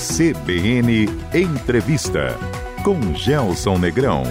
CBN Entrevista com Gelson Negrão.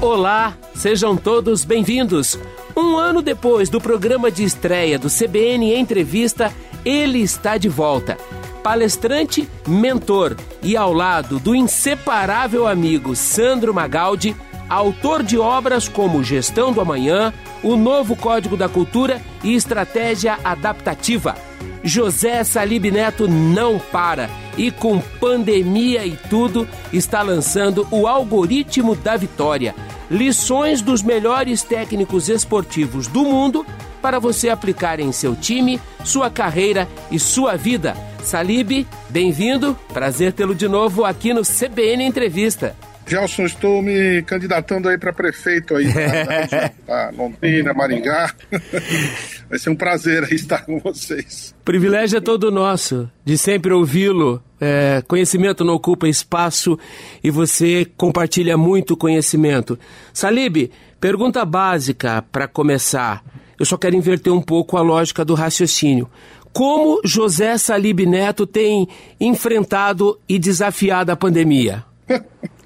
Olá, sejam todos bem-vindos. Um ano depois do programa de estreia do CBN Entrevista, ele está de volta. Palestrante, mentor e ao lado do inseparável amigo Sandro Magaldi, autor de obras como Gestão do Amanhã, O Novo Código da Cultura e Estratégia Adaptativa. José Salib Neto não para e, com pandemia e tudo, está lançando o Algoritmo da Vitória lições dos melhores técnicos esportivos do mundo para você aplicar em seu time, sua carreira e sua vida. Salib, bem-vindo. Prazer tê-lo de novo aqui no CBN Entrevista. Gelson, estou me candidatando aí para prefeito aí, para Londrina, Maringá. Vai ser um prazer estar com vocês. privilégio é todo nosso, de sempre ouvi-lo. É, conhecimento não ocupa espaço e você compartilha muito conhecimento. Salib, pergunta básica para começar. Eu só quero inverter um pouco a lógica do raciocínio. Como José Salib Neto tem enfrentado e desafiado a pandemia?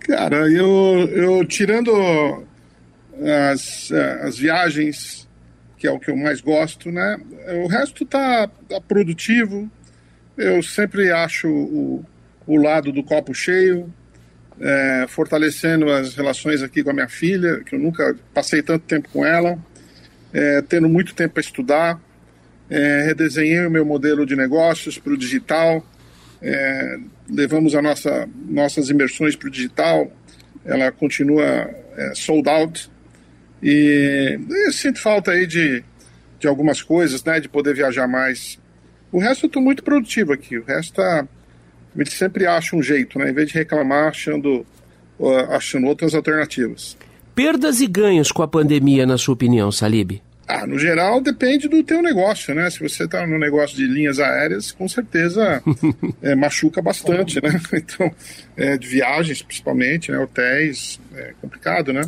Cara, eu, eu tirando as, as viagens, que é o que eu mais gosto, né? O resto tá, tá produtivo. Eu sempre acho o, o lado do copo cheio, é, fortalecendo as relações aqui com a minha filha, que eu nunca passei tanto tempo com ela, é, tendo muito tempo para estudar, é, redesenhei o meu modelo de negócios para o digital, é, levamos a nossa, nossas imersões para o digital, ela continua é, sold out. E eu sinto falta aí de, de algumas coisas, né? De poder viajar mais. O resto eu estou muito produtivo aqui. O resto tá. A gente sempre acha um jeito, né? Em vez de reclamar, achando, achando outras alternativas. Perdas e ganhos com a pandemia, na sua opinião, Salib? Ah, no geral depende do teu negócio, né? Se você está no negócio de linhas aéreas, com certeza é, machuca bastante, né? Então, é, de viagens principalmente, né? Hotéis, é complicado, né?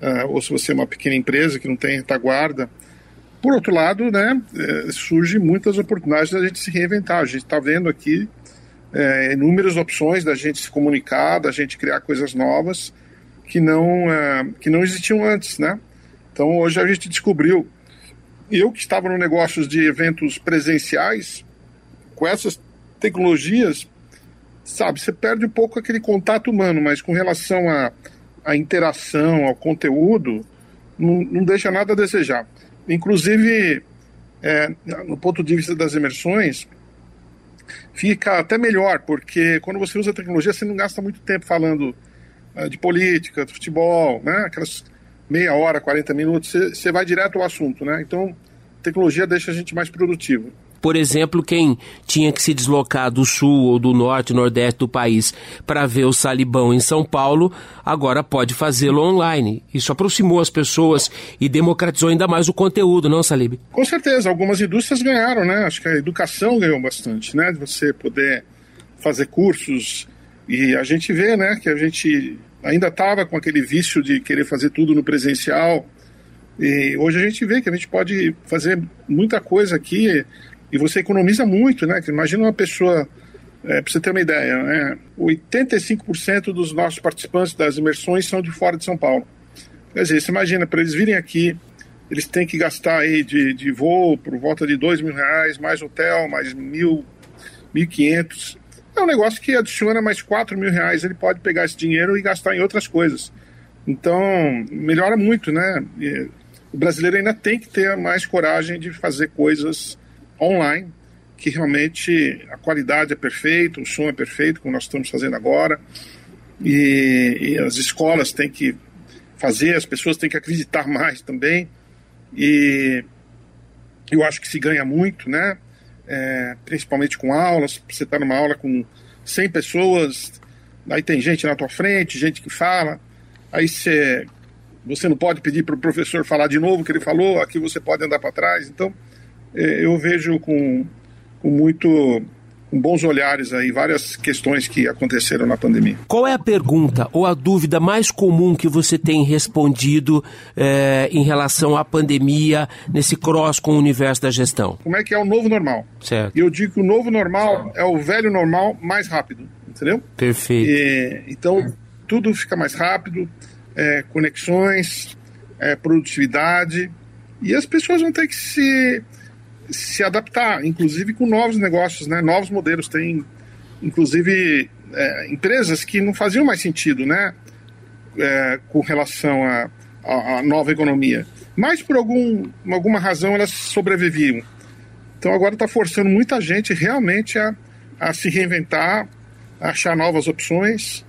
Ah, ou se você é uma pequena empresa que não tem retaguarda. Por outro lado, né? É, surge muitas oportunidades da gente se reinventar. A gente está vendo aqui é, inúmeras opções da gente se comunicar, da gente criar coisas novas que não, é, que não existiam antes, né? Então hoje a gente descobriu, eu que estava no negócio de eventos presenciais, com essas tecnologias, sabe, você perde um pouco aquele contato humano, mas com relação à, à interação, ao conteúdo, não, não deixa nada a desejar. Inclusive, é, no ponto de vista das imersões, fica até melhor, porque quando você usa a tecnologia, você não gasta muito tempo falando uh, de política, de futebol, né? aquelas meia hora, 40 minutos, você vai direto ao assunto, né? Então, tecnologia deixa a gente mais produtivo. Por exemplo, quem tinha que se deslocar do sul ou do norte, nordeste do país para ver o Salibão em São Paulo, agora pode fazê-lo online. Isso aproximou as pessoas e democratizou ainda mais o conteúdo, não, Salib? Com certeza, algumas indústrias ganharam, né? Acho que a educação ganhou bastante, né? De você poder fazer cursos e a gente vê, né, que a gente ainda estava com aquele vício de querer fazer tudo no presencial. E hoje a gente vê que a gente pode fazer muita coisa aqui e você economiza muito, né? Imagina uma pessoa, é, para você ter uma ideia, né? 85% dos nossos participantes das imersões são de fora de São Paulo. Quer dizer, você imagina, para eles virem aqui, eles têm que gastar aí de, de voo por volta de dois mil reais, mais hotel, mais mil, mil quinhentos é um negócio que adiciona mais 4 mil reais. Ele pode pegar esse dinheiro e gastar em outras coisas. Então, melhora muito, né? E o brasileiro ainda tem que ter mais coragem de fazer coisas online, que realmente a qualidade é perfeita, o som é perfeito, como nós estamos fazendo agora. E, e as escolas têm que fazer, as pessoas têm que acreditar mais também. E eu acho que se ganha muito, né? É, principalmente com aulas. Você está numa aula com 100 pessoas, aí tem gente na tua frente, gente que fala, aí você, você não pode pedir para o professor falar de novo o que ele falou, aqui você pode andar para trás. Então, é, eu vejo com, com muito bons olhares aí várias questões que aconteceram na pandemia. Qual é a pergunta ou a dúvida mais comum que você tem respondido é, em relação à pandemia nesse cross com o universo da gestão? Como é que é o novo normal? Certo. E eu digo que o novo normal é o velho normal mais rápido, entendeu? Perfeito. E, então tudo fica mais rápido, é, conexões, é, produtividade e as pessoas vão ter que se se adaptar, inclusive com novos negócios, né? novos modelos. Tem, inclusive, é, empresas que não faziam mais sentido né? É, com relação à nova economia. Mas, por algum, alguma razão, elas sobreviviam. Então, agora está forçando muita gente realmente a, a se reinventar, a achar novas opções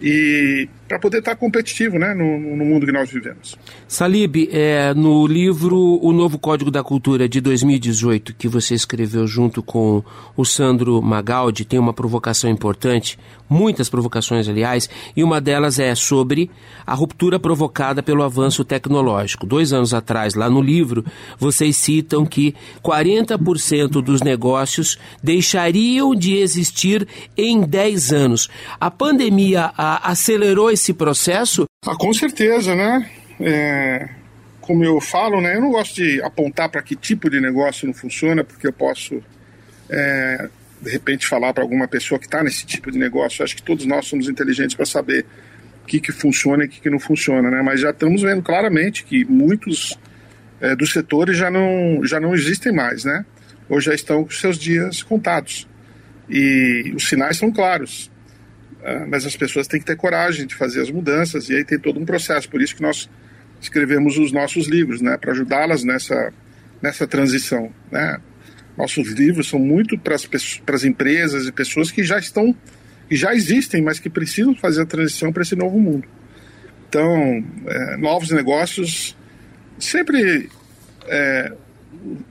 e para poder estar tá competitivo né, no, no, mundo que nós vivemos. Salib, é, no livro O Novo Código da Cultura de 2018, que você escreveu junto com o Sandro Magaldi, tem uma provocação importante, muitas provocações, aliás, e uma delas é sobre a ruptura provocada pelo avanço tecnológico. Dois anos atrás, lá no livro, vocês citam que 40% dos negócios deixariam de existir em 10 anos. A pandemia a, acelerou esse esse processo? Ah, com certeza, né? É, como eu falo, né? Eu não gosto de apontar para que tipo de negócio não funciona, porque eu posso, é, de repente, falar para alguma pessoa que está nesse tipo de negócio. Eu acho que todos nós somos inteligentes para saber o que, que funciona e o que, que não funciona, né? Mas já estamos vendo claramente que muitos é, dos setores já não, já não existem mais, né? Ou já estão com seus dias contados. E os sinais são claros. Ah, mas as pessoas têm que ter coragem de fazer as mudanças e aí tem todo um processo. Por isso que nós escrevemos os nossos livros, né, para ajudá-las nessa nessa transição, né? Nossos livros são muito para as empresas e pessoas que já estão que já existem, mas que precisam fazer a transição para esse novo mundo. Então, é, novos negócios sempre é,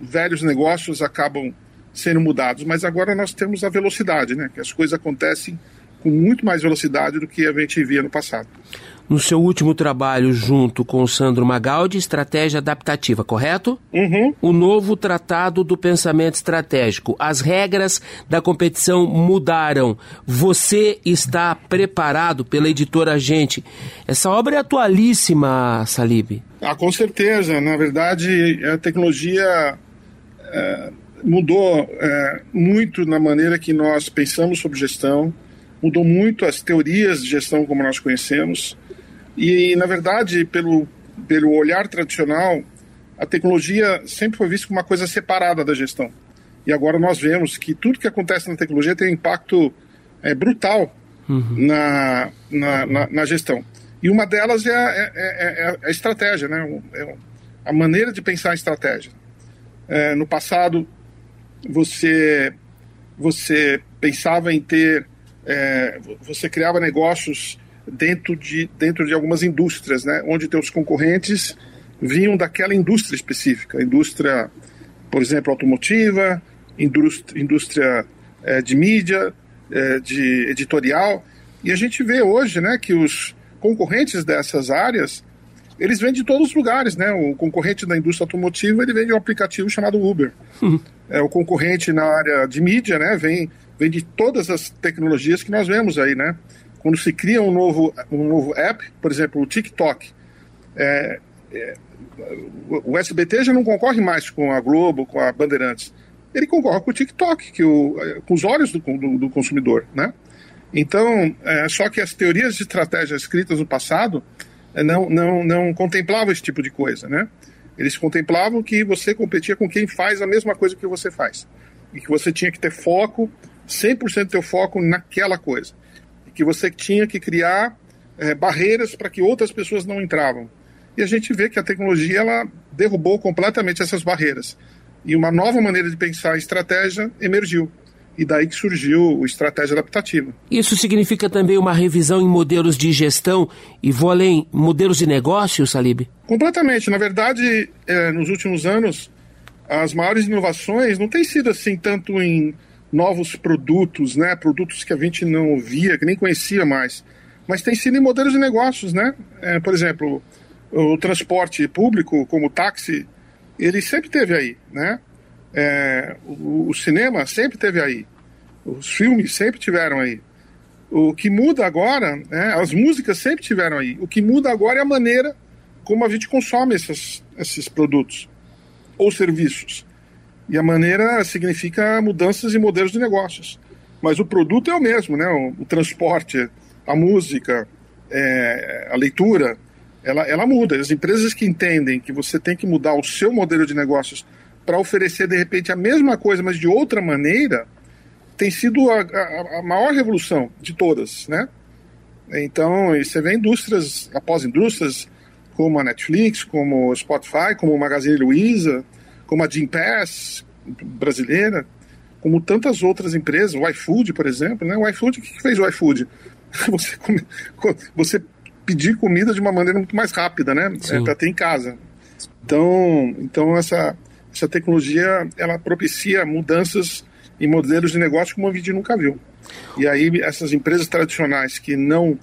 velhos negócios acabam sendo mudados, mas agora nós temos a velocidade, né? Que as coisas acontecem com muito mais velocidade do que a gente via no passado. No seu último trabalho junto com o Sandro Magaldi, Estratégia Adaptativa, correto? Uhum. O novo Tratado do Pensamento Estratégico. As regras da competição mudaram. Você está preparado pela editora Gente. Essa obra é atualíssima, Salib. Ah, com certeza. Na verdade, a tecnologia é, mudou é, muito na maneira que nós pensamos sobre gestão mudou muito as teorias de gestão como nós conhecemos. E, na verdade, pelo, pelo olhar tradicional, a tecnologia sempre foi vista como uma coisa separada da gestão. E agora nós vemos que tudo que acontece na tecnologia tem um impacto é, brutal uhum. na, na, na, na, gestão. E uma delas é a, é, é, é a estratégia, né? É a maneira de pensar em estratégia. É, no passado, você, você pensava em ter é, você criava negócios dentro de, dentro de algumas indústrias, né, onde teus concorrentes vinham daquela indústria específica, indústria, por exemplo, automotiva, indústria, indústria é, de mídia, é, de editorial, e a gente vê hoje, né, que os concorrentes dessas áreas eles vêm de todos os lugares, né? O concorrente da indústria automotiva ele vende um aplicativo chamado Uber. Uhum. É, o concorrente na área de mídia, né? Vem vem de todas as tecnologias que nós vemos aí, né? Quando se cria um novo, um novo app, por exemplo, o TikTok, é, é, o SBT já não concorre mais com a Globo, com a Bandeirantes. Ele concorre com o TikTok, que o, com os olhos do, do, do consumidor, né? Então, é, só que as teorias de estratégia escritas no passado é, não, não, não contemplavam esse tipo de coisa, né? Eles contemplavam que você competia com quem faz a mesma coisa que você faz. E que você tinha que ter foco 100% teu foco naquela coisa. E que você tinha que criar é, barreiras para que outras pessoas não entravam. E a gente vê que a tecnologia ela derrubou completamente essas barreiras. E uma nova maneira de pensar estratégia emergiu. E daí que surgiu o estratégia adaptativa. Isso significa também uma revisão em modelos de gestão e vou além, modelos de negócio, Salib? Completamente. Na verdade, é, nos últimos anos, as maiores inovações não têm sido assim tanto em novos produtos, né? Produtos que a gente não via, que nem conhecia mais. Mas tem sido em modelos de negócios, né? É, por exemplo, o transporte público, como o táxi, ele sempre teve aí, né? É, o, o, cinema sempre teve aí. Os filmes sempre tiveram aí. O que muda agora, né, as músicas sempre tiveram aí. O que muda agora é a maneira como a gente consome esses, esses produtos ou serviços. E a maneira significa mudanças em modelos de negócios. Mas o produto é o mesmo, né? O, o transporte, a música, é, a leitura, ela, ela muda. As empresas que entendem que você tem que mudar o seu modelo de negócios para oferecer de repente a mesma coisa, mas de outra maneira, tem sido a, a, a maior revolução de todas, né? Então, você vê indústrias após indústrias, como a Netflix, como o Spotify, como o Magazine Luiza, como a Jim Pass brasileira, como tantas outras empresas, o iFood, por exemplo, né? O iFood, o que fez o iFood? Você, come, você pedir comida de uma maneira muito mais rápida, né? É, para ter em casa. Então, então essa, essa tecnologia ela propicia mudanças em modelos de negócio como a gente nunca viu. E aí essas empresas tradicionais que não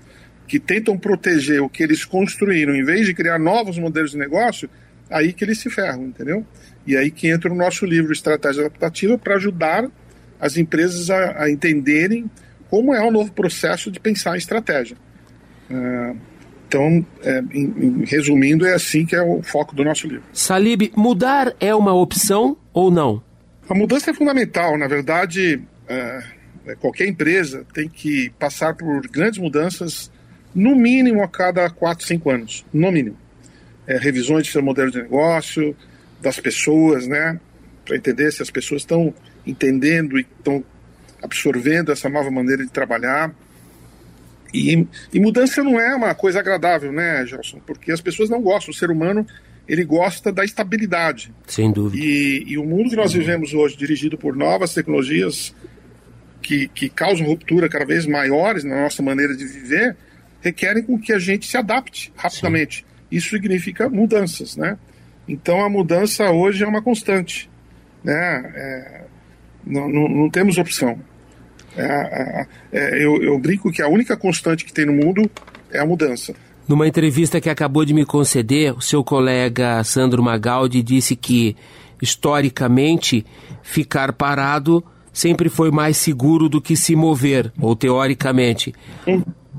que tentam proteger o que eles construíram, em vez de criar novos modelos de negócio, aí que eles se ferram, entendeu? E aí que entra o nosso livro Estratégia Adaptativa para ajudar as empresas a, a, entenderem como é o novo processo de pensar em estratégia. Uh, então, é, em, em, resumindo, é assim que é o foco do nosso livro. Salib, mudar é uma opção ou não? A mudança é fundamental. Na verdade, é, é qualquer empresa tem que passar por grandes mudanças, no mínimo a cada 4, 5 anos. No mínimo. É, revisões de seu modelo de negócio, das pessoas, né? Para entender se as pessoas estão entendendo e estão absorvendo essa nova maneira de trabalhar. E, e, mudança não é uma coisa agradável, né, Gelson? Porque as pessoas não gostam. O ser humano ele gosta da estabilidade. Sem dúvida. E, e o mundo que nós vivemos hoje, dirigido por novas tecnologias que, que causam ruptura cada vez maiores na nossa maneira de viver, requerem com que a gente se adapte rapidamente. Sim. Isso significa mudanças, né? Então a mudança hoje é uma constante, né? É, não, não, não, temos opção. É, é, é, eu, eu brinco que a única constante que tem no mundo é a mudança. Numa entrevista que acabou de me conceder, o seu colega Sandro Magaldi disse que, historicamente, ficar parado sempre foi mais seguro do que se mover, ou teoricamente.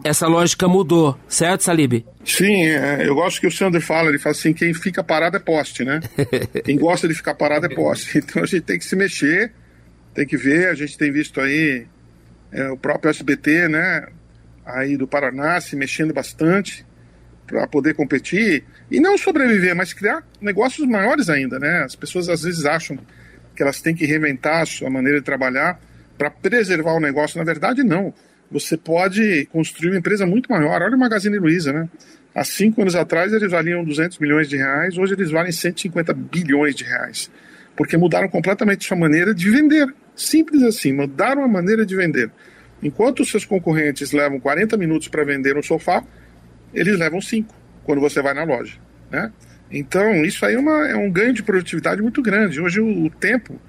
Essa lógica mudou, certo, Salib? Sim, eu gosto que o Sandro fala, ele fala assim, quem fica parado é poste, né? quem gosta de ficar parado é poste. Então a gente tem que se mexer, tem que ver, a gente tem visto aí é, o próprio SBT, né, aí do Paraná se mexendo bastante, para poder competir e não sobreviver, mas criar negócios maiores ainda, né? As pessoas às vezes acham que elas têm que reinventar a sua maneira de trabalhar para preservar o negócio. Na verdade, não. Você pode construir uma empresa muito maior. Olha o Magazine Luiza, né? Há cinco anos atrás eles valiam 200 milhões de reais, hoje eles valem 150 bilhões de reais. Porque mudaram completamente sua maneira de vender. Simples assim, mudaram a maneira de vender. Enquanto os seus concorrentes levam 40 minutos para vender um sofá, eles levam cinco quando você vai na loja, né? Então, isso aí é, uma, é um ganho de produtividade muito grande. Hoje, o, o tempo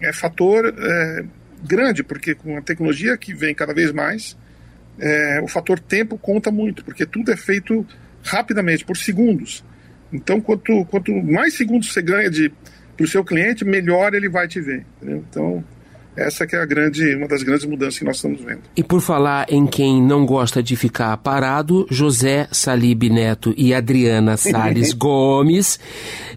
é fator é, grande, porque com a tecnologia que vem cada vez mais, é, o fator tempo conta muito, porque tudo é feito rapidamente, por segundos. Então, quanto, quanto mais segundos você ganha para o seu cliente, melhor ele vai te ver. Entendeu? Então, essa que é a grande, uma das grandes mudanças que nós estamos vendo. E por falar em quem não gosta de ficar parado, José Salib Neto e Adriana Sales Gomes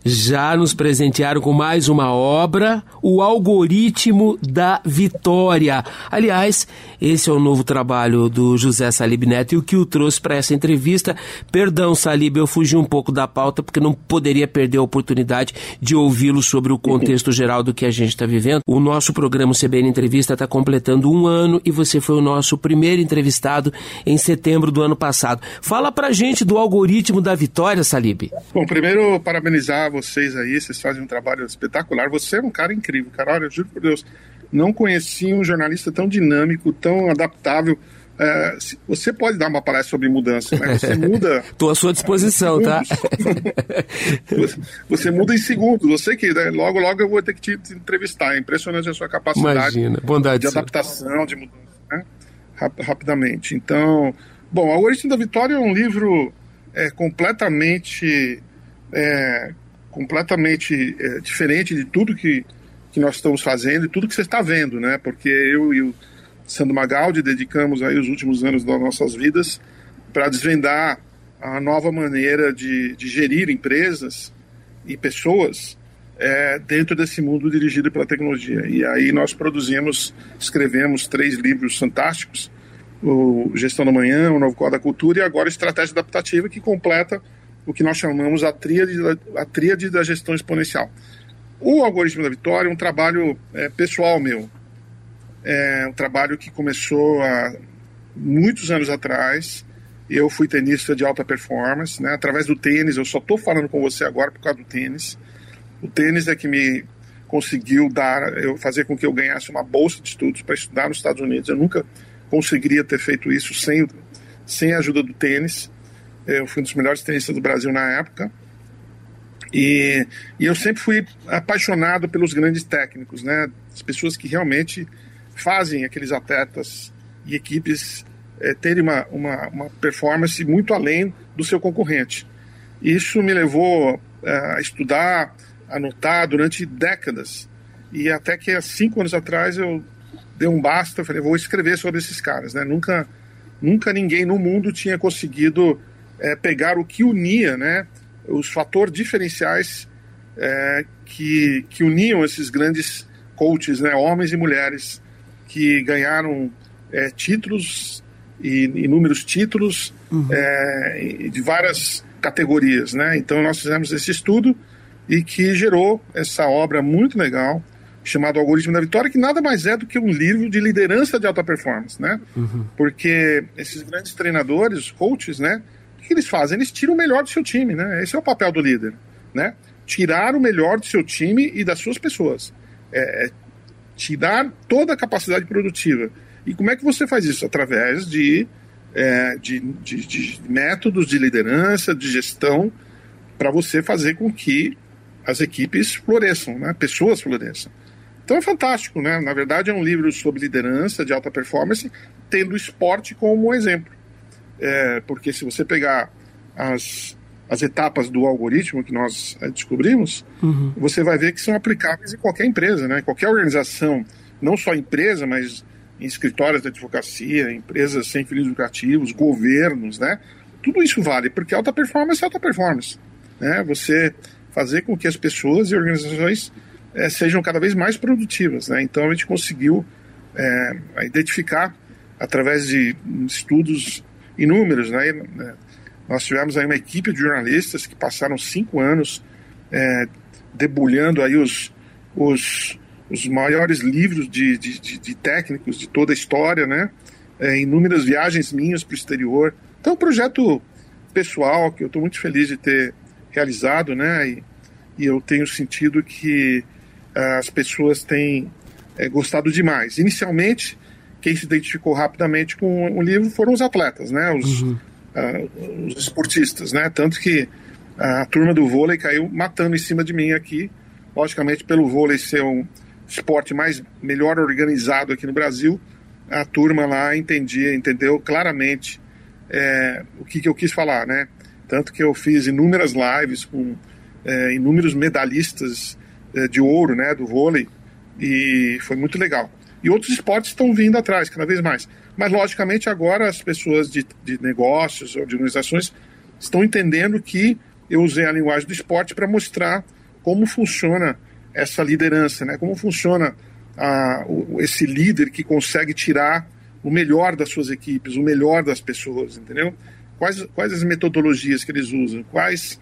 já nos presentearam com mais uma obra, O Algoritmo da Vitória. Aliás, esse é o novo trabalho do José Salib Neto e o que o trouxe para essa entrevista. Perdão, Salib, eu fugi um pouco da pauta porque não poderia perder a oportunidade de ouvi-lo sobre o contexto geral do que a gente está vivendo. O nosso programa CBN Entrevista está completando um ano e você foi o nosso primeiro entrevistado em setembro do ano passado. Fala pra gente do algoritmo da vitória, Salib. Bom, primeiro, parabenizar vocês aí, vocês fazem um trabalho espetacular. Você é um cara incrível, cara. Olha, juro por Deus, não conheci um jornalista tão dinâmico, tão adaptável. É, você pode dar uma palestra sobre mudança, né? Você muda. Estou à sua disposição, tá? você, você, muda em segundos. Sei que né, logo, logo eu vou ter que te, te entrevistar. É impressionante a sua capacidade Imagina. Bondade de adaptação, de mudança, né? Rap rapidamente. Então, bom, O Algoritmo da Vitória é um livro é, completamente, é, completamente é, diferente de tudo que que nós estamos fazendo e tudo que você está vendo, né? Porque eu e o Sandro Magaldi dedicamos aí os últimos anos das nossas vidas para desvendar a nova maneira de, de gerir empresas e pessoas é, dentro desse mundo dirigido pela tecnologia. E aí nós produzimos, escrevemos três livros fantásticos, o Gestão da Manhã, o Novo Código da Cultura e agora Estratégia Adaptativa, que completa o que nós chamamos a tríade, a tríade da gestão exponencial. O Algoritmo da Vitória é um trabalho é, pessoal meu, é um trabalho que começou há muitos anos atrás, eu fui tenista de alta performance, né? Através do tênis, eu só estou falando com você agora por causa do tênis. O tênis é que me conseguiu dar, eu fazer com que eu ganhasse uma bolsa de estudos para estudar nos Estados Unidos. Eu nunca conseguiria ter feito isso sem, sem a ajuda do tênis. Eu fui um dos melhores tenistas do Brasil na época. E, e eu sempre fui apaixonado pelos grandes técnicos, né? As pessoas que realmente fazem aqueles atletas e equipes é, terem uma, uma, uma, performance muito além do seu concorrente. Isso me levou é, a estudar, a anotar durante décadas. E até que há cinco anos atrás eu dei um basta, falei, vou escrever sobre esses caras. Né? Nunca, nunca ninguém no mundo tinha conseguido é, pegar o que unia, né? Os fatores diferenciais é, que, que uniam esses grandes coaches, né? homens e mulheres, que ganharam é, títulos e inúmeros títulos uhum. é, de várias categorias, né? Então nós fizemos esse estudo e que gerou essa obra muito legal chamado Algoritmo da Vitória, que nada mais é do que um livro de liderança de alta performance, né? Uhum. Porque esses grandes treinadores, coaches, né? Que eles fazem? Eles tiram o melhor do seu time, né? Esse é o papel do líder, né? Tirar o melhor do seu time e das suas pessoas. É, é tirar toda a capacidade produtiva e como é que você faz isso? Através de, é, de, de, de métodos de liderança, de gestão, para você fazer com que as equipes floresçam, né? pessoas floresçam. Então é fantástico, né? Na verdade é um livro sobre liderança de alta performance, tendo o esporte como exemplo. É, porque se você pegar as, as etapas do algoritmo que nós é, descobrimos, uhum. você vai ver que são aplicáveis em qualquer empresa, né? Qualquer organização, não só empresa, mas em escritórios de advocacia, empresas sem fins lucrativos, governos, né? Tudo isso vale, porque alta performance é alta performance. Né? Você fazer com que as pessoas e organizações é, sejam cada vez mais produtivas. Né? Então a gente conseguiu é, identificar, através de estudos inúmeros, né? nós tivemos aí uma equipe de jornalistas que passaram cinco anos é, debulhando aí os, os os maiores livros de, de, de, de técnicos de toda a história, né? É, inúmeras viagens minhas para o exterior. Então, é um projeto pessoal que eu estou muito feliz de ter realizado, né? E, e eu tenho sentido que uh, as pessoas têm é, gostado demais. Inicialmente, quem se identificou rapidamente com o livro foram os atletas, né? Os, uhum. uh, os esportistas, né? Tanto que a turma do vôlei caiu matando em cima de mim aqui, logicamente pelo vôlei ser um esporte mais melhor organizado aqui no Brasil, a turma lá entendia, entendeu claramente é, o que, que eu quis falar, né? Tanto que eu fiz inúmeras lives com é, inúmeros medalhistas é, de ouro, né, do vôlei, e foi muito legal. E outros esportes estão vindo atrás cada vez mais. Mas, logicamente, agora as pessoas de, de negócios ou de organizações estão entendendo que eu usei a linguagem do esporte para mostrar como funciona essa liderança, né? Como funciona a, o, esse líder que consegue tirar o melhor das suas equipes, o melhor das pessoas, entendeu? Quais, quais as metodologias que eles usam, quais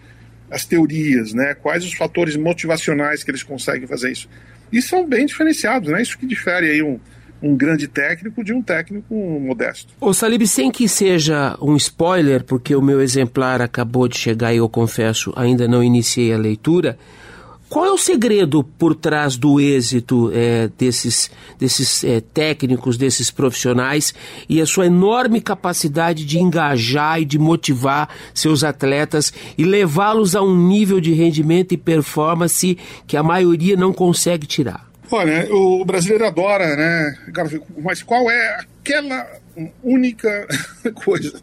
as teorias, né? Quais os fatores motivacionais que eles conseguem fazer isso. E são bem diferenciados, né? Isso que difere aí um, um grande técnico de um técnico modesto. Ô Salib, sem que seja um spoiler, porque o meu exemplar acabou de chegar e eu confesso, ainda não iniciei a leitura, qual é o segredo por trás do êxito é, desses, desses é, técnicos, desses profissionais e a sua enorme capacidade de engajar e de motivar seus atletas e levá-los a um nível de rendimento e performance que a maioria não consegue tirar? Olha, o brasileiro adora, né? Mas qual é aquela única coisa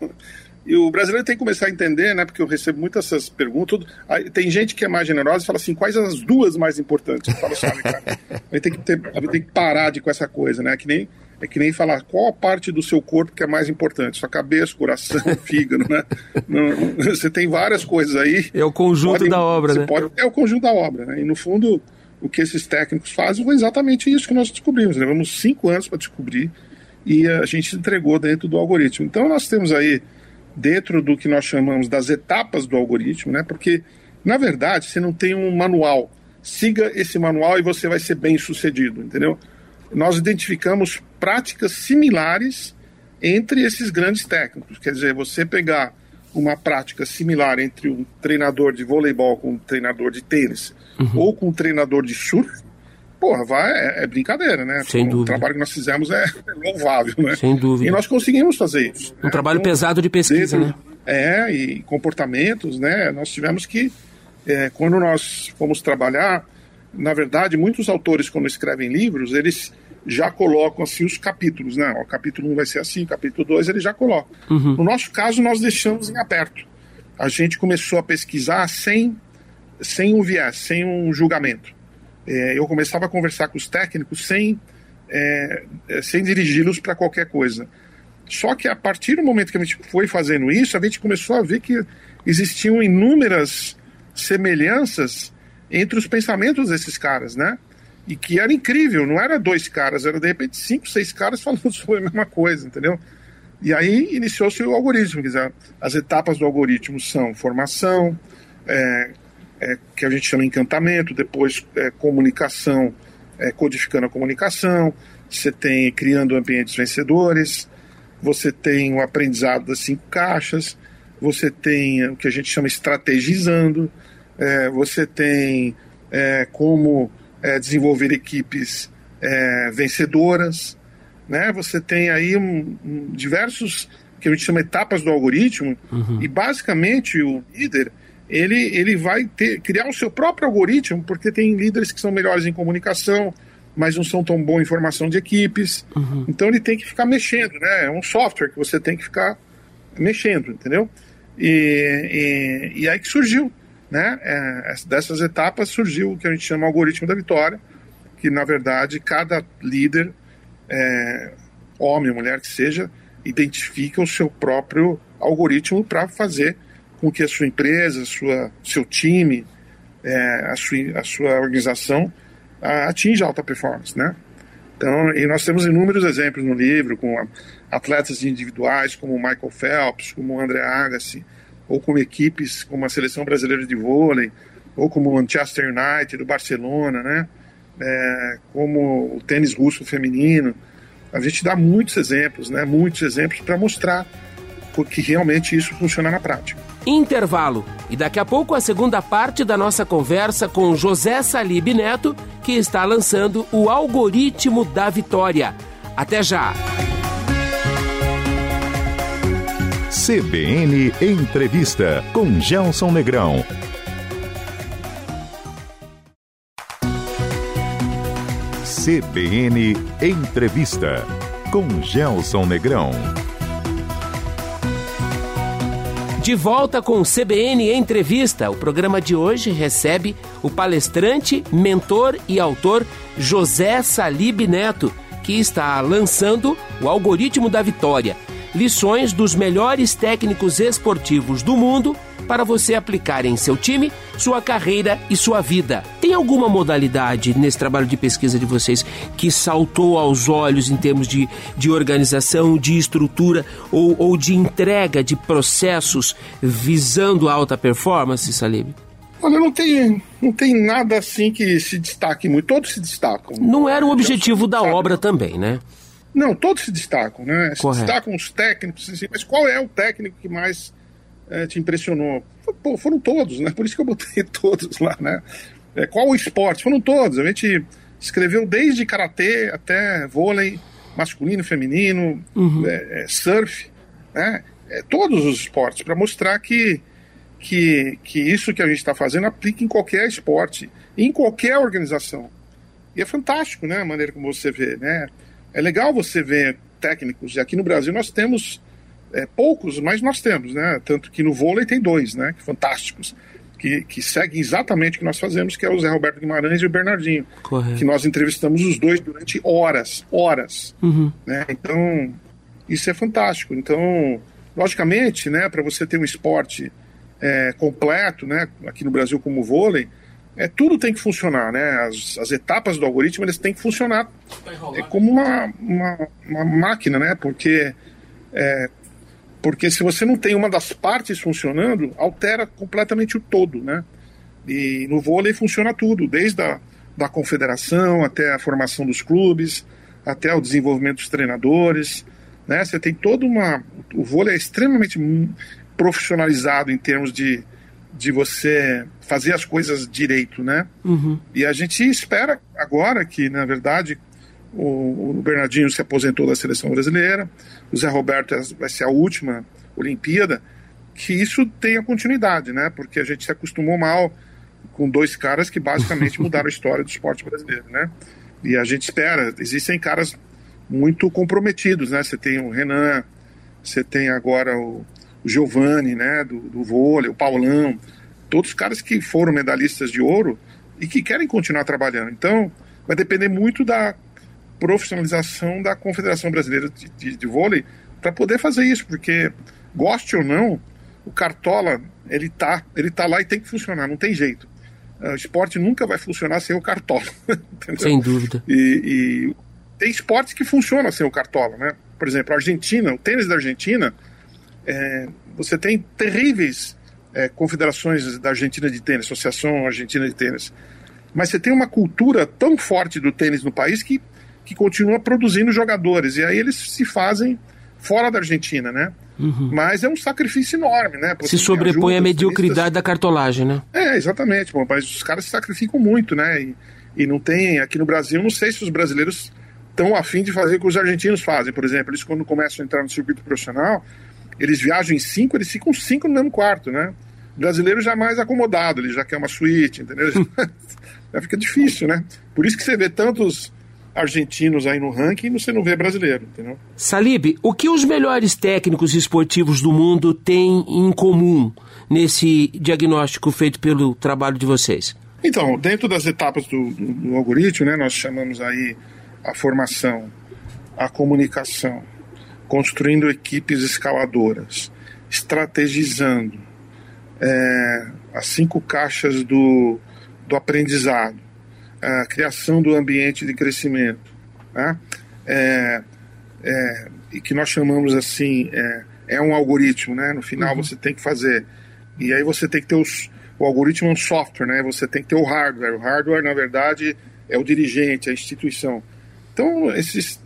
E o brasileiro tem que começar a entender, né? Porque eu recebo muitas essas perguntas. Tem gente que é mais generosa e fala assim: quais as duas mais importantes? Eu falo, sabe, cara, a gente tem que, ter, tem que parar de com essa coisa, né? Que nem, é que nem falar qual a parte do seu corpo que é mais importante: sua cabeça, coração, fígado, né? Não, você tem várias coisas aí. É o conjunto podem, da obra, né? Pode, é o conjunto da obra, né? E no fundo, o que esses técnicos fazem foi exatamente isso que nós descobrimos. Levamos cinco anos para descobrir e a gente entregou dentro do algoritmo. Então nós temos aí dentro do que nós chamamos das etapas do algoritmo, né? Porque, na verdade, você não tem um manual. Siga esse manual e você vai ser bem sucedido, entendeu? Nós identificamos práticas similares entre esses grandes técnicos. Quer dizer, você pegar uma prática similar entre um treinador de voleibol com um treinador de tênis uhum. ou com um treinador de surf, porra, vai, é, é brincadeira, né? Sem o dúvida. O trabalho que nós fizemos é louvável, né? Sem dúvida. E nós conseguimos fazer isso. Um né? trabalho então, pesado de pesquisa, dentro, né? É, e comportamentos, né? Nós tivemos que, é, quando nós fomos trabalhar, na verdade, muitos autores, quando escrevem livros, eles já colocam assim os capítulos, né? O capítulo 1 vai ser assim, o capítulo 2 ele já coloca. Uhum. No nosso caso, nós deixamos em aberto. A gente começou a pesquisar sem, sem um viés, sem um julgamento é, eu começava a conversar com os técnicos sem, é, é sem dirigi-los para qualquer coisa. Só que a partir do momento que a gente foi fazendo isso, a gente começou a ver que existiam inúmeras semelhanças entre os pensamentos desses caras, né? E que era incrível, não era dois caras, era de repente cinco, seis caras falando sobre a mesma coisa, entendeu? E aí iniciou-se o algoritmo, quer dizer, as etapas do algoritmo são formação, é, é, que a gente chama encantamento, depois é, comunicação, é, codificando a comunicação, você tem criando ambientes vencedores, você tem o aprendizado das cinco caixas, você tem o que a gente chama estrategizando, é, você tem é, como é, desenvolver equipes vencedoras, né? Você tem aí um, um, diversos que a gente chama etapas do algoritmo uhum. e basicamente o líder ele, ele vai ter, criar o seu próprio algoritmo, porque tem líderes que são melhores em comunicação, mas não são tão bons em formação de equipes. Uhum. Então ele tem que ficar mexendo, né? É um software que você tem que ficar mexendo, entendeu? E, e, e aí que surgiu, né? É, dessas etapas surgiu o que a gente chama algoritmo da vitória, que na verdade cada líder, é, homem ou mulher que seja, identifica o seu próprio algoritmo para fazer com que a sua empresa, sua, seu time, é, a, sua, a sua organização a, atinja alta performance, né? Então, e nós temos inúmeros exemplos no livro, com atletas individuais como Michael Phelps, como André Agassi, ou com equipes como a Seleção Brasileira de Vôlei, ou como o Manchester United, o Barcelona, né? É, como o tênis russo feminino. A gente dá muitos exemplos, né? Muitos exemplos para mostrar que realmente isso funciona na prática. Intervalo. E daqui a pouco a segunda parte da nossa conversa com José Salib Neto, que está lançando o algoritmo da vitória. Até já! CBN Entrevista com Gelson Negrão. CBN Entrevista com Gelson Negrão. De volta com o CBN Entrevista, o programa de hoje recebe o palestrante, mentor e autor José Salib Neto, que está lançando o Algoritmo da Vitória. Lições dos melhores técnicos esportivos do mundo para você aplicar em seu time, sua carreira e sua vida. Tem alguma modalidade nesse trabalho de pesquisa de vocês que saltou aos olhos em termos de, de organização, de estrutura ou, ou de entrega de processos visando alta performance, Salib? Olha, não tem, não tem nada assim que se destaque muito. Todos se destacam. Não era o objetivo da obra também, né? Não, todos se destacam, né? Se Correto. destacam os técnicos, assim, mas qual é o técnico que mais é, te impressionou? Pô, foram todos, né? Por isso que eu botei todos lá, né? É, qual o esporte? Foram todos. A gente escreveu desde karatê até vôlei, masculino, feminino, uhum. é, é surf, né? É, todos os esportes, para mostrar que, que, que isso que a gente está fazendo aplica em qualquer esporte, em qualquer organização. E é fantástico, né? A maneira como você vê, né? É legal você ver técnicos, e aqui no Brasil nós temos é, poucos, mas nós temos, né? Tanto que no vôlei tem dois, né? Fantásticos. Que, que seguem exatamente o que nós fazemos, que é o Zé Roberto Guimarães e o Bernardinho. Correto. Que nós entrevistamos os dois durante horas, horas. Uhum. Né? Então, isso é fantástico. Então, logicamente, né, para você ter um esporte é, completo, né, aqui no Brasil como o vôlei, é, tudo tem que funcionar, né? As, as etapas do algoritmo eles têm que funcionar é como uma, uma, uma máquina, né? Porque é, porque se você não tem uma das partes funcionando, altera completamente o todo, né? E no vôlei funciona tudo, desde a da confederação até a formação dos clubes, até o desenvolvimento dos treinadores, né? Você tem toda uma o vôlei é extremamente profissionalizado em termos de, de você fazer as coisas direito, né? Uhum. E a gente espera agora que, na verdade, o, o, Bernardinho se aposentou da seleção brasileira, o Zé Roberto vai ser a última Olimpíada, que isso tenha continuidade, né? Porque a gente se acostumou mal com dois caras que basicamente mudaram a história do esporte brasileiro, né? E a gente espera, existem caras muito comprometidos, né? Você tem o Renan, você tem agora o, o Giovanni, né, do, do vôlei, o Paulão, todos os caras que foram medalhistas de ouro e que querem continuar trabalhando. Então, vai depender muito da profissionalização da Confederação Brasileira de, de, de Vôlei para poder fazer isso, porque goste ou não, o Cartola ele tá, ele tá lá e tem que funcionar, não tem jeito. O esporte nunca vai funcionar sem o Cartola. sem dúvida. E, e, tem esportes que funcionam sem o Cartola, né? Por exemplo, a Argentina, o tênis da Argentina, é, você tem terríveis é, confederações da Argentina de tênis, Associação Argentina de Tênis, mas você tem uma cultura tão forte do tênis no país que, que continua produzindo jogadores, e aí eles se fazem fora da Argentina, né? Uhum. Mas é um sacrifício enorme, né? se sobrepõe à mediocridade da cartolagem, né? É, exatamente. Bom, mas os caras se sacrificam muito, né? E, e não tem, aqui no Brasil, não sei se os brasileiros estão afim de fazer o que os argentinos fazem. Por exemplo, eles quando começam a entrar no circuito profissional, eles viajam em cinco, eles ficam cinco no mesmo quarto, né? O brasileiro já é mais acomodado, ele já quer uma suíte, entendeu? já fica difícil, né? Por isso que você vê tantos argentinos aí no ranking e você não vê brasileiro, entendeu? Salib, o que os melhores técnicos esportivos do mundo têm em comum nesse diagnóstico feito pelo trabalho de vocês? Então, dentro das etapas do, do, do algoritmo, né, nós chamamos aí a formação, a comunicação, construindo equipes escaladoras, estrategizando é, as cinco caixas do, do aprendizado, a criação do ambiente de crescimento, né? é, é, e que nós chamamos assim, é, é um algoritmo, né? No final uhum. você tem que fazer. E aí você tem que ter os, o algoritmo é um software, né? Você tem que ter o hardware. O hardware, na verdade, é o dirigente, a instituição. Então, esses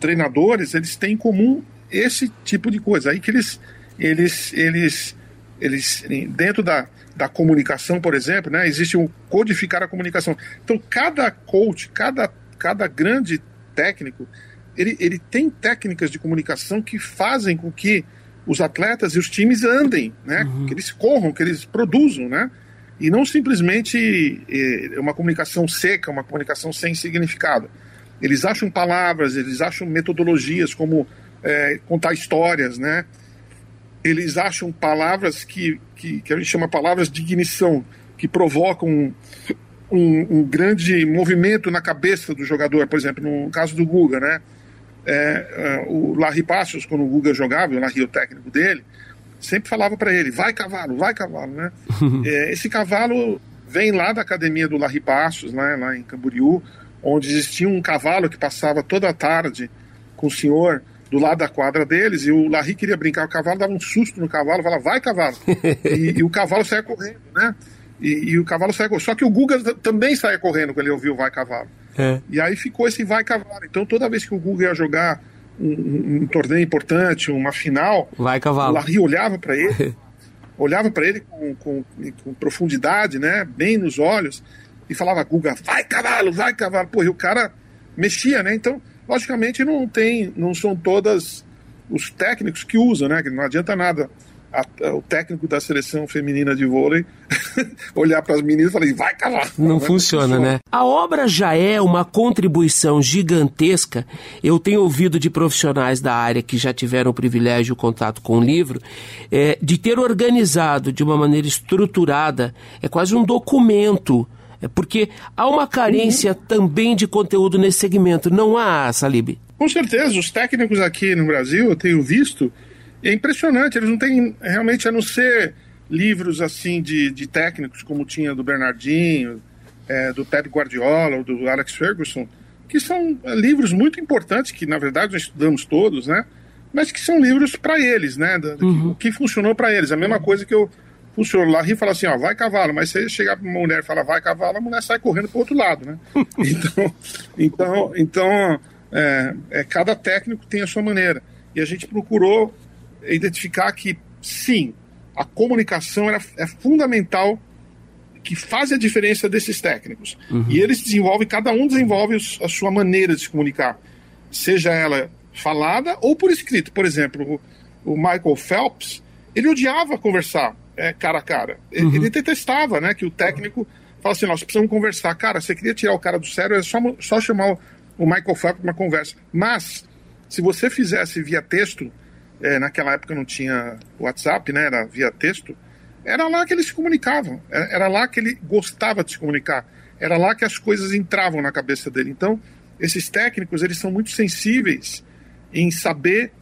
treinadores, eles têm em comum esse tipo de coisa. Aí que eles, eles, eles, eles dentro da, da comunicação, por exemplo, né, existe o codificar a comunicação. Então, cada coach, cada, cada grande técnico, ele, ele tem técnicas de comunicação que fazem com que os atletas e os times andem, né? Uhum. Que eles corram, que eles produzam, né? E não simplesmente é, uma comunicação seca, uma comunicação sem significado. Eles acham palavras, eles acham metodologias como é, contar histórias, né? Eles acham palavras que, que, que, a gente chama palavras de ignição, que provocam um, um, um, grande movimento na cabeça do jogador. Por exemplo, no caso do Guga, né? É, é o Larry Passos, quando o Guga jogava, o Larry, o técnico dele, sempre falava para ele: vai cavalo, vai cavalo, né? é, esse cavalo vem lá da academia do Larry Passos, né, lá em Camboriú, onde existia um cavalo que passava toda a tarde com o senhor do lado da quadra deles, e o Larry queria brincar, o cavalo dava um susto no cavalo, falava, vai cavalo, e, e, o cavalo saia correndo, né? E, e, o cavalo saia correndo. Só que o Guga também saia correndo quando ele ouviu vai cavalo. É. E aí ficou esse vai cavalo. Então toda vez que o Guga ia jogar um, um, um torneio importante, uma final, vai cavalo. o Larry olhava para ele, olhava para ele com, com, com profundidade, né? Bem nos olhos, e falava, Guga, vai cavalo, vai cavalo. Pô, e o cara mexia, né? Então, logicamente, não tem, não são todas os técnicos que usam, né? Que não adianta nada a, a, o técnico da seleção feminina de vôlei olhar para as meninas e falar, vai cavar. Não, funciona, funciona, né? A obra já é uma contribuição gigantesca. Eu tenho ouvido de profissionais da área que já tiveram o privilégio, o contato com o livro, é, de ter organizado de uma maneira estruturada, é quase um documento. É porque há uma carência uhum. também de conteúdo nesse segmento, não há, Salib? Com certeza, os técnicos aqui no Brasil, eu tenho visto, é impressionante, eles não têm realmente, a não ser livros assim de, de técnicos, como tinha do Bernardinho, é, do Pep Guardiola, ou do Alex Ferguson, que são é, livros muito importantes, que na verdade nós estudamos todos, né? Mas que são livros para eles, né? Do, uhum. que, que funcionou para eles. A mesma coisa que eu funcionou lá e fala assim, ó, vai cavalo, mas se você chegar para uma mulher e falar vai cavalo, a mulher sai correndo para o outro lado, né? então, então, então é, é, cada técnico tem a sua maneira. E a gente procurou identificar que, sim, a comunicação era, é fundamental, que faz a diferença desses técnicos. Uhum. E eles desenvolvem, cada um desenvolve a sua maneira de se comunicar, seja ela falada ou por escrito. Por exemplo, o, o Michael Phelps, ele odiava conversar é, cara a cara. Uhum. Ele detestava, né, que o técnico fala assim, nós precisamos conversar. Cara, você queria tirar o cara do sério, é só, só chamar o Michael Phelps para uma conversa. Mas, se você fizesse via texto, é, naquela época não tinha WhatsApp, né? Era via texto. Era lá que eles se comunicavam. Era, era lá que ele gostava de se comunicar. Era lá que as coisas entravam na cabeça dele. Então, esses técnicos, eles são muito sensíveis em saber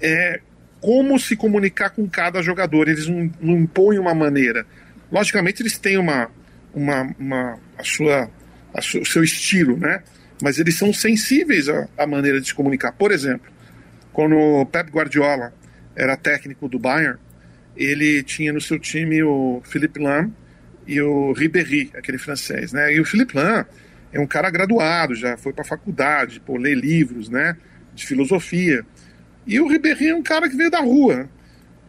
é, como se comunicar com cada jogador. Eles não, não impõem uma maneira. Logicamente, eles têm uma, uma, uma a sua, a o seu estilo, né? mas eles são sensíveis à, à maneira de se comunicar. Por exemplo, quando o Pep Guardiola era técnico do Bayern, ele tinha no seu time o Philippe Lam e o Ribéry, aquele francês, né? E o Philippe Lam é um cara graduado, já foi para a faculdade, pô, lê livros, né, de filosofia. E o Ribéry é um cara que veio da rua.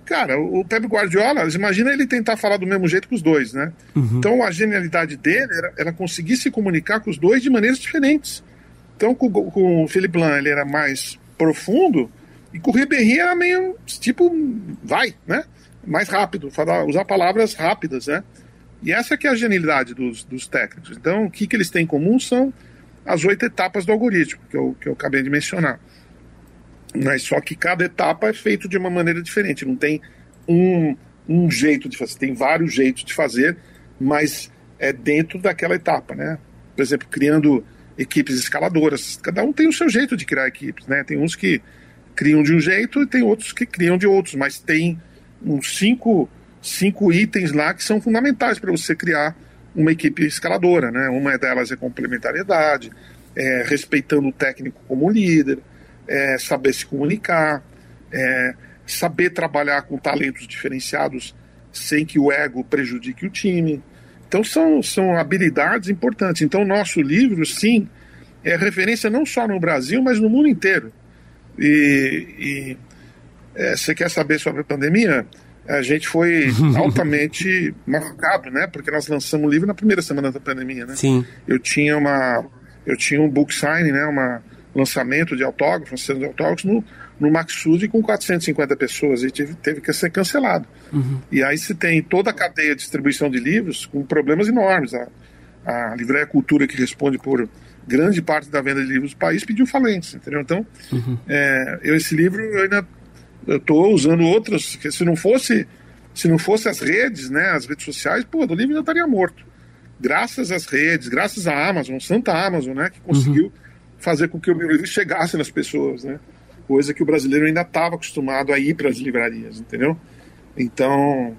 Cara, o Pep Guardiola, imagina ele tentar falar do mesmo jeito com os dois, né? Uhum. Então a genialidade dele era, era, conseguir se comunicar com os dois de maneiras diferentes. Então com, com o Philippe Blanc ele era mais profundo e com o Ribéry era meio tipo, vai, né? Mais rápido, falar, usar palavras rápidas, né? E essa que é a genialidade dos, dos técnicos. Então o que, que eles têm em comum são as oito etapas do algoritmo, que eu, que eu acabei de mencionar. Mas só que cada etapa é feita de uma maneira diferente. Não tem um, um jeito de fazer. Tem vários jeitos de fazer, mas é dentro daquela etapa, né? Por exemplo, criando equipes escaladoras. Cada um tem o seu jeito de criar equipes, né? Tem uns que criam de um jeito e tem outros que criam de outros, mas tem uns cinco, cinco itens lá que são fundamentais para você criar uma equipe escaladora, né? Uma delas é complementariedade, é, respeitando o técnico como líder, é, saber se comunicar, é, saber trabalhar com talentos diferenciados sem que o ego prejudique o time. Então são, são habilidades importantes. Então nosso livro, sim, é referência não só no Brasil, mas no mundo inteiro. E, e é, você quer saber sobre a pandemia? A gente foi altamente marcado, né? Porque nós lançamos o livro na primeira semana da pandemia, né? Sim. Eu tinha uma, eu tinha um book signing, né? Uma lançamento de autógrafos, sendo de autógrafos, no, no Maxud com 450 pessoas e teve, teve que ser cancelado. Uhum. E aí se tem toda a cadeia de distribuição de livros com problemas enormes. A, a Livraria Cultura, que responde por grande parte da venda de livros do país, pediu falência, entendeu? Então, uhum. é, eu, esse livro eu ainda estou usando outros, que se não fosse se não fosse as redes, né, as redes sociais, pô, o livro já estaria morto. Graças às redes, graças à Amazon, Santa Amazon, né, que conseguiu uhum fazer com que o meu livro chegasse nas pessoas, né? Coisa que o brasileiro ainda estava acostumado a ir para as livrarias, entendeu? Então,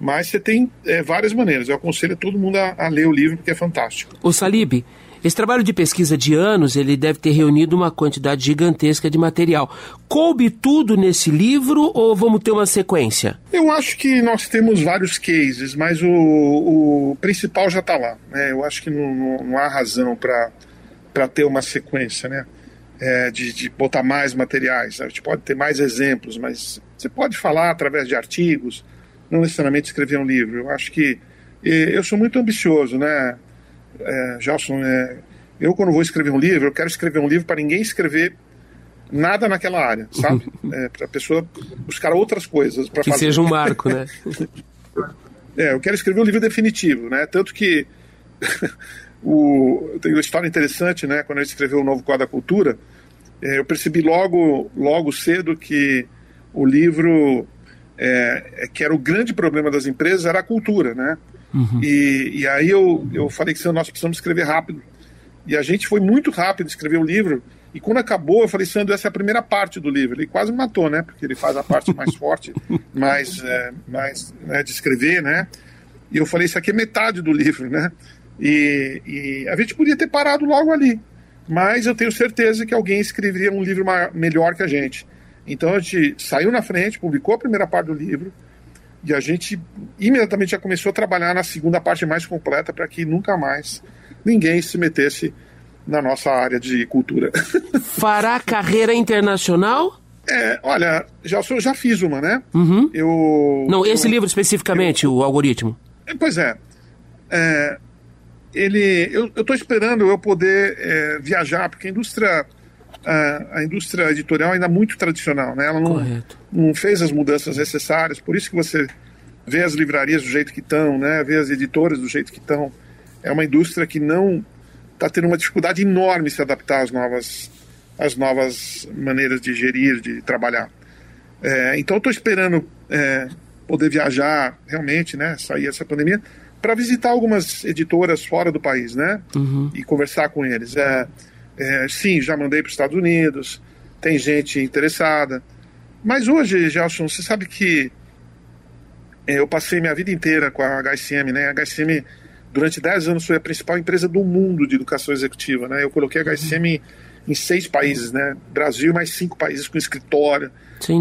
mas você tem é, várias maneiras. Eu aconselho todo mundo a, a, ler o livro porque é fantástico. O Salib, esse trabalho de pesquisa de anos, ele deve ter reunido uma quantidade gigantesca de material. Coube tudo nesse livro ou vamos ter uma sequência? Eu acho que nós temos vários cases, mas o, o principal já está lá. Né? Eu acho que não, não, não há razão para para ter uma sequência, né? É, de, de, botar mais materiais. A gente pode ter mais exemplos, mas você pode falar através de artigos, não necessariamente escrever um livro. Eu acho que eu sou muito ambicioso, né, é, Gelson? É, eu, quando vou escrever um livro, eu quero escrever um livro para ninguém escrever nada naquela área, sabe? é, para a pessoa buscar outras coisas para fazer. Que seja um marco, né? é, eu quero escrever um livro definitivo, né? Tanto que o, tem uma história interessante, né? Quando eu escrevi o Novo Código da Cultura, é, eu percebi logo, logo cedo que o livro é, é, que era o grande problema das empresas era a cultura, né? Uhum. E, e aí eu, eu falei que nós precisamos escrever rápido. E a gente foi muito rápido escrever o livro. E quando acabou, eu falei, Sandro, essa é a primeira parte do livro. Ele quase me matou, né? Porque ele faz a parte mais forte, mais, é, mais né, de escrever, né? E eu falei, isso aqui é metade do livro, né? E, e, a gente podia ter parado logo ali. Mas eu tenho certeza que alguém escreveria um livro melhor que a gente. Então a gente saiu na frente, publicou a primeira parte do livro e a gente imediatamente já começou a trabalhar na segunda parte mais completa para que nunca mais ninguém se metesse na nossa área de cultura. Fará carreira internacional? É, olha, já, eu já fiz uma, né? Uhum. Eu, Não, esse livro especificamente, eu, o algoritmo. É, pois é. é ele, eu estou esperando eu poder é, viajar, porque a indústria a, a, indústria editorial ainda muito tradicional, né? Ela não, não fez as mudanças necessárias, por isso que você vê as livrarias do jeito que estão, né? Vê as editoras do jeito que estão. É uma indústria que não está tendo uma dificuldade enorme se adaptar às novas, às novas maneiras de gerir, de trabalhar. É, então, estou esperando é, poder viajar realmente, né? Sair essa pandemia para visitar algumas editoras fora do país, né? Uhum. E conversar com eles. É, é, sim, já mandei para os Estados Unidos, tem gente interessada. Mas hoje, Gelson, você sabe que é, eu passei minha vida inteira com a HSM, né? A HSM, durante 10 anos, foi a principal empresa do mundo de educação executiva, né? Eu coloquei a HSM em, em seis países, né? Brasil, mais cinco países com escritório.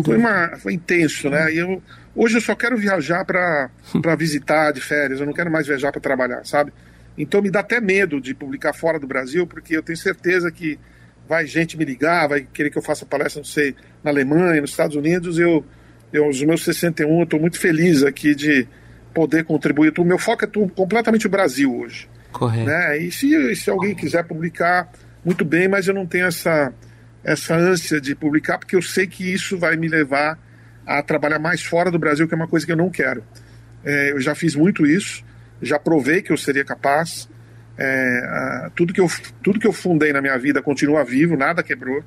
Foi, uma, foi intenso, né? E eu, hoje eu só quero viajar para visitar de férias, eu não quero mais viajar para trabalhar, sabe? Então me dá até medo de publicar fora do Brasil, porque eu tenho certeza que vai gente me ligar, vai querer que eu faça palestra, não sei, na Alemanha, nos Estados Unidos. Eu, eu os meus 61, eu estou muito feliz aqui de poder contribuir. O meu foco é completamente o Brasil hoje. Correto. Né? E se, se alguém quiser publicar, muito bem, mas eu não tenho essa, essa ânsia de publicar, porque eu sei que isso vai me levar a trabalhar mais fora do Brasil, que é uma coisa que eu não quero. É, eu já fiz muito isso já provei que eu seria capaz. É, tudo, que eu, tudo que eu fundei na minha vida continua vivo, nada quebrou.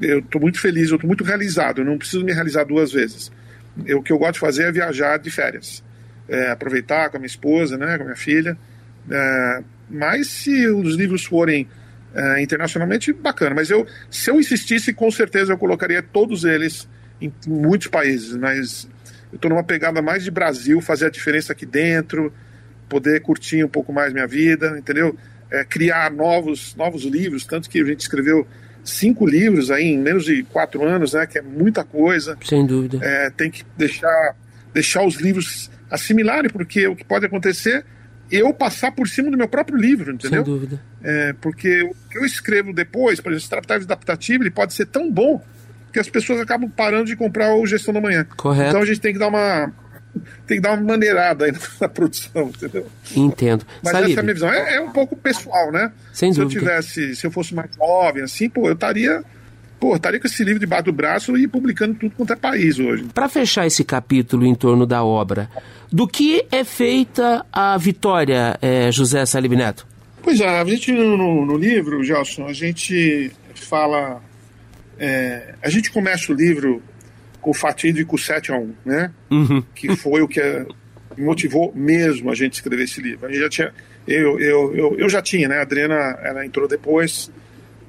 Eu estou muito feliz, eu estou muito realizado. Eu não preciso me realizar duas vezes. Eu, o que eu gosto de fazer é viajar de férias, é, aproveitar com a minha esposa, né, com a minha filha. É, mas se os livros forem é, internacionalmente, bacana. Mas eu, se eu insistisse, com certeza eu colocaria todos eles em muitos países. Mas eu estou numa pegada mais de Brasil, fazer a diferença aqui dentro poder curtir um pouco mais minha vida, entendeu? É, criar novos, novos livros, tanto que a gente escreveu cinco livros aí em menos de quatro anos, né? Que é muita coisa. Sem dúvida. É, tem que deixar, deixar os livros assimilarem, porque o que pode acontecer eu passar por cima do meu próprio livro, entendeu? Sem dúvida. É, porque o que eu escrevo depois, por exemplo, esse tratado adaptativo, ele pode ser tão bom que as pessoas acabam parando de comprar o Gestão da Manhã. Correto. Então a gente tem que dar uma tem que dar uma maneirada aí na produção, entendeu? Entendo. Mas essa é a minha visão. É, é, um pouco pessoal, né? Sem se dúvida. eu tivesse, se eu fosse mais jovem, assim, pô, eu estaria. Pô, estaria com esse livro debaixo do braço e publicando tudo quanto é país hoje. Para fechar esse capítulo em torno da obra, do que é feita a vitória, é, José Salib Neto? Pois é, a gente no, no livro, Gelson, a gente fala. É, a gente começa o livro com o fatídico 7 a 1, né? Uhum. Que foi o que motivou mesmo a gente escrever esse livro. A gente já tinha, eu, eu, eu, eu já tinha, né? A Adriana, ela entrou depois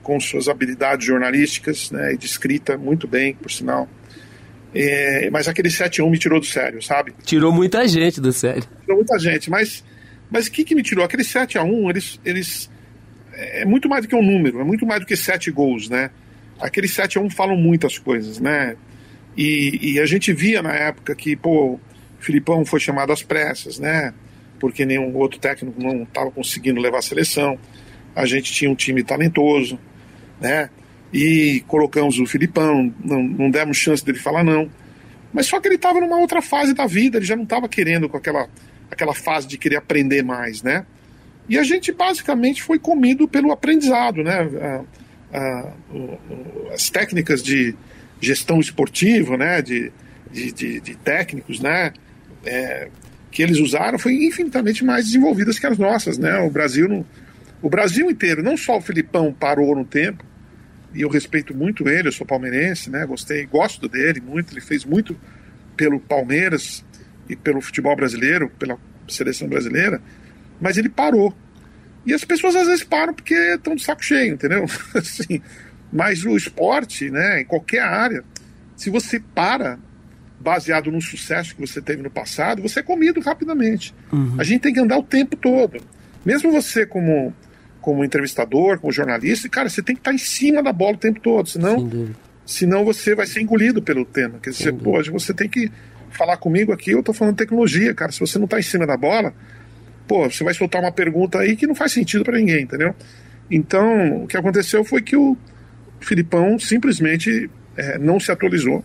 com suas habilidades jornalísticas, né? E de escrita muito bem, por sinal. É, mas aquele 7 a 1 me tirou do sério, sabe? Tirou muita gente do sério. Tirou muita gente, mas mas o que, que me tirou? Aquele 7 a 1 eles, eles é muito mais do que um número, é muito mais do que sete gols, né? Aqueles 7 a 1 falam muitas coisas, né? E, e, a gente via na época que, pô, o Filipão foi chamado às pressas, né? Porque nenhum outro técnico não estava conseguindo levar a seleção. A gente tinha um time talentoso, né? E colocamos o Filipão, não, não demos chance dele falar não. Mas só que ele estava numa outra fase da vida, ele já não estava querendo com aquela, aquela fase de querer aprender mais, né? E a gente basicamente foi comido pelo aprendizado, né? A, as técnicas de gestão esportiva, né, de, de, de, de técnicos, né, é, que eles usaram foi infinitamente mais desenvolvidas que as nossas, né? O Brasil, o Brasil inteiro, não só o Filipão parou no tempo, e eu respeito muito ele, eu sou palmeirense, né? Gostei, gosto dele muito, ele fez muito pelo Palmeiras e pelo futebol brasileiro, pela seleção brasileira, mas ele parou. E as pessoas às vezes param porque estão de saco cheio, entendeu? assim, mas o esporte, né, em qualquer área, se você para baseado no sucesso que você teve no passado, você é comido rapidamente. Uhum. A gente tem que andar o tempo todo. Mesmo você como como entrevistador, como jornalista, cara, você tem que estar em cima da bola o tempo todo, senão senão você vai ser engolido pelo tema. Quer dizer, pô, você tem que falar comigo aqui, eu estou falando tecnologia, cara. Se você não está em cima da bola, pô, você vai soltar uma pergunta aí que não faz sentido para ninguém, entendeu? Então, o que aconteceu foi que o Filipão simplesmente é, não se atualizou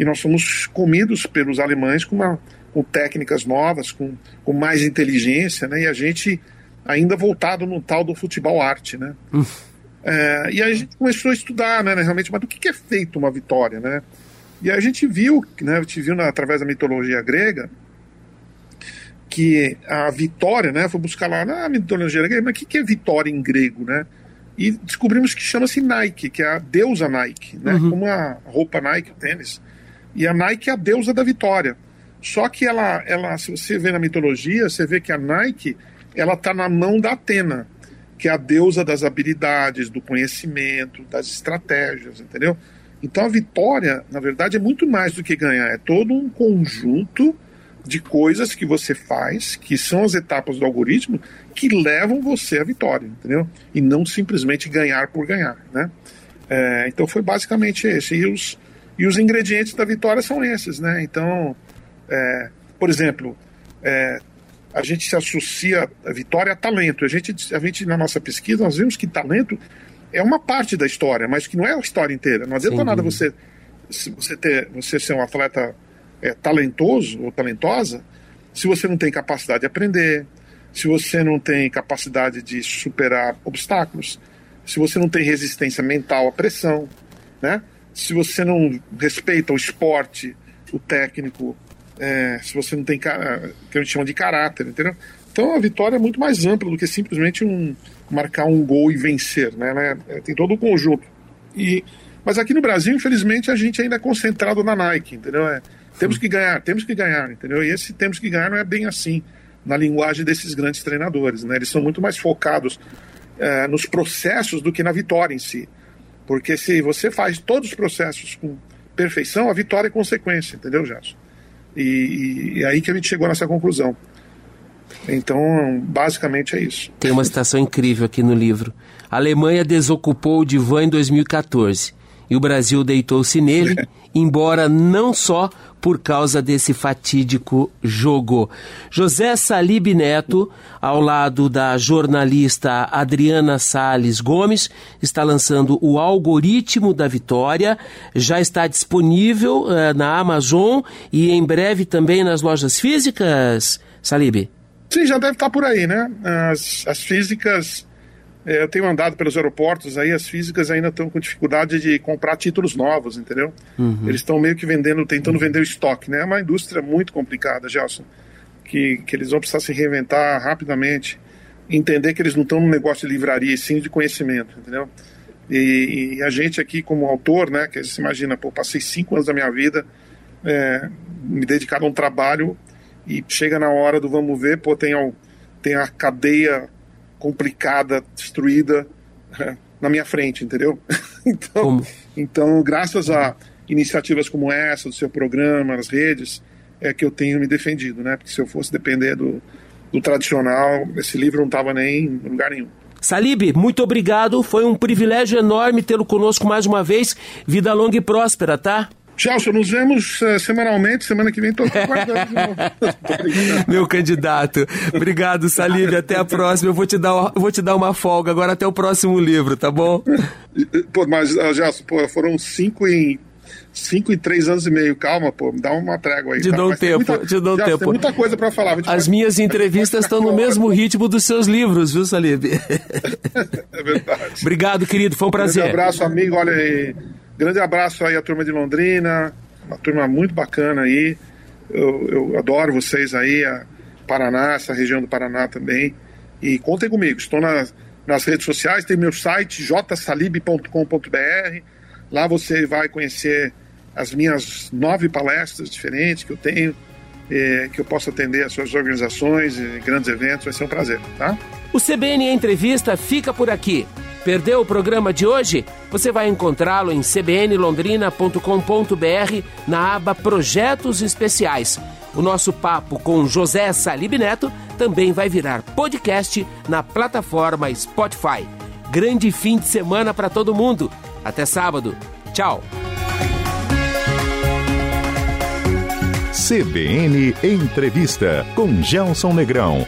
e nós fomos comidos pelos alemães com, uma, com técnicas novas, com, com mais inteligência, né? E a gente ainda voltado no tal do futebol arte, né? É, e aí a gente começou a estudar, né, realmente, mas do que, que é feito uma vitória, né? E a gente viu, né, a gente viu na, através da mitologia grega, que a vitória, né, foi buscar lá na mitologia grega, mas o que, que é vitória em grego, né? E descobrimos que chama-se Nike, que é a deusa Nike, né? Uhum. Como a roupa Nike, o tênis. E a Nike é a deusa da vitória. Só que ela, ela, se você vê na mitologia, você vê que a Nike, ela está na mão da Atena, que é a deusa das habilidades, do conhecimento, das estratégias, entendeu? Então a vitória, na verdade, é muito mais do que ganhar, é todo um conjunto de coisas que você faz, que são as etapas do algoritmo, que levam você à vitória, entendeu? E não simplesmente ganhar por ganhar, né? É, então foi basicamente esse. E os, e os ingredientes da vitória são esses, né? Então, é, por exemplo, é, a gente se associa a vitória a talento. A gente, a gente, na nossa pesquisa, nós vimos que talento é uma parte da história, mas que não é a história inteira. Não adianta Sim. nada você, você, ter, você ser um atleta é, talentoso ou talentosa se você não tem capacidade de aprender, se você não tem capacidade de superar obstáculos, se você não tem resistência mental à pressão, né? se você não respeita o esporte, o técnico, é, se você não tem que a gente chama de caráter, entendeu? Então a vitória é muito mais ampla do que simplesmente um marcar um gol e vencer, né? né? Tem todo o conjunto. E mas aqui no Brasil, infelizmente, a gente ainda é concentrado na Nike, entendeu? É, temos que ganhar, temos que ganhar, entendeu? E esse temos que ganhar não é bem assim na linguagem desses grandes treinadores, né? Eles são muito mais focados é, nos processos do que na vitória em si. Porque se você faz todos os processos com perfeição, a vitória é consequência, entendeu, Gerson? E, e, e aí que a gente chegou nessa conclusão. Então, basicamente é isso. Tem uma citação incrível aqui no livro. A Alemanha desocupou o divã em 2014 e o Brasil deitou-se nele, embora não só por causa desse fatídico jogo. José Salib Neto, ao lado da jornalista Adriana Sales Gomes, está lançando o Algoritmo da Vitória. Já está disponível uh, na Amazon e em breve também nas lojas físicas, Salib? Sim, já deve estar por aí, né? As, as físicas eu tenho andado pelos aeroportos aí, as físicas ainda estão com dificuldade de comprar títulos novos, entendeu? Uhum. Eles estão meio que vendendo, tentando vender o estoque, né? É uma indústria muito complicada, Gelson, que, que eles vão precisar se reinventar rapidamente, entender que eles não estão no negócio de livraria, e sim de conhecimento, entendeu? E, e, a gente aqui como autor, né, que você imagina, pô, passei cinco anos da minha vida é, me dedicado a um trabalho e chega na hora do vamos ver, pô, tem, tem a cadeia complicada, destruída é, na minha frente, entendeu? então, então, graças a iniciativas como essa, do seu programa, as redes, é que eu tenho me defendido, né? Porque se eu fosse depender do, do tradicional, esse livro não estava nem em lugar nenhum. Salib, muito obrigado. Foi um privilégio enorme tê-lo conosco mais uma vez. Vida longa e próspera, tá? Gelson, nos vemos uh, semanalmente. Semana que vem estou aguardando de novo. Meu candidato. Obrigado, Salib. Até a próxima. Eu vou te, dar, vou te dar uma folga agora até o próximo livro, tá bom? Pô, mas, uh, Gelson, pô, foram cinco em cinco e três anos e meio. Calma, pô, me dá uma trégua aí. Te tá? dou um tempo, muita- te dou um já tempo. Tem muita coisa para falar. As minhas entrevistas estão no mesmo ritmo dos seus livros, viu, Salib? É verdade. Obrigado, querido. Foi um prazer. abraço, amigo. Olha aí. Grande abraço aí à turma de Londrina. Uma turma muito bacana aí. Eu, eu adoro vocês aí, a Paraná, essa região do Paraná também. E contem comigo. Estou nas, nas redes sociais, tem meu site jsalib.com.br. Lá você vai conhecer as minhas nove palestras diferentes que eu tenho, eh, que eu posso atender as suas organizações e grandes eventos. Vai ser um prazer, tá? O CBN Entrevista fica por aqui. Perdeu o programa de hoje? Você vai encontrá-lo em cbnlondrina.com.br na aba Projetos Especiais. O nosso papo com José Salib Neto também vai virar podcast na plataforma Spotify. Grande fim de semana para todo mundo. Até sábado. Tchau. CBN Entrevista com Gelson Negrão.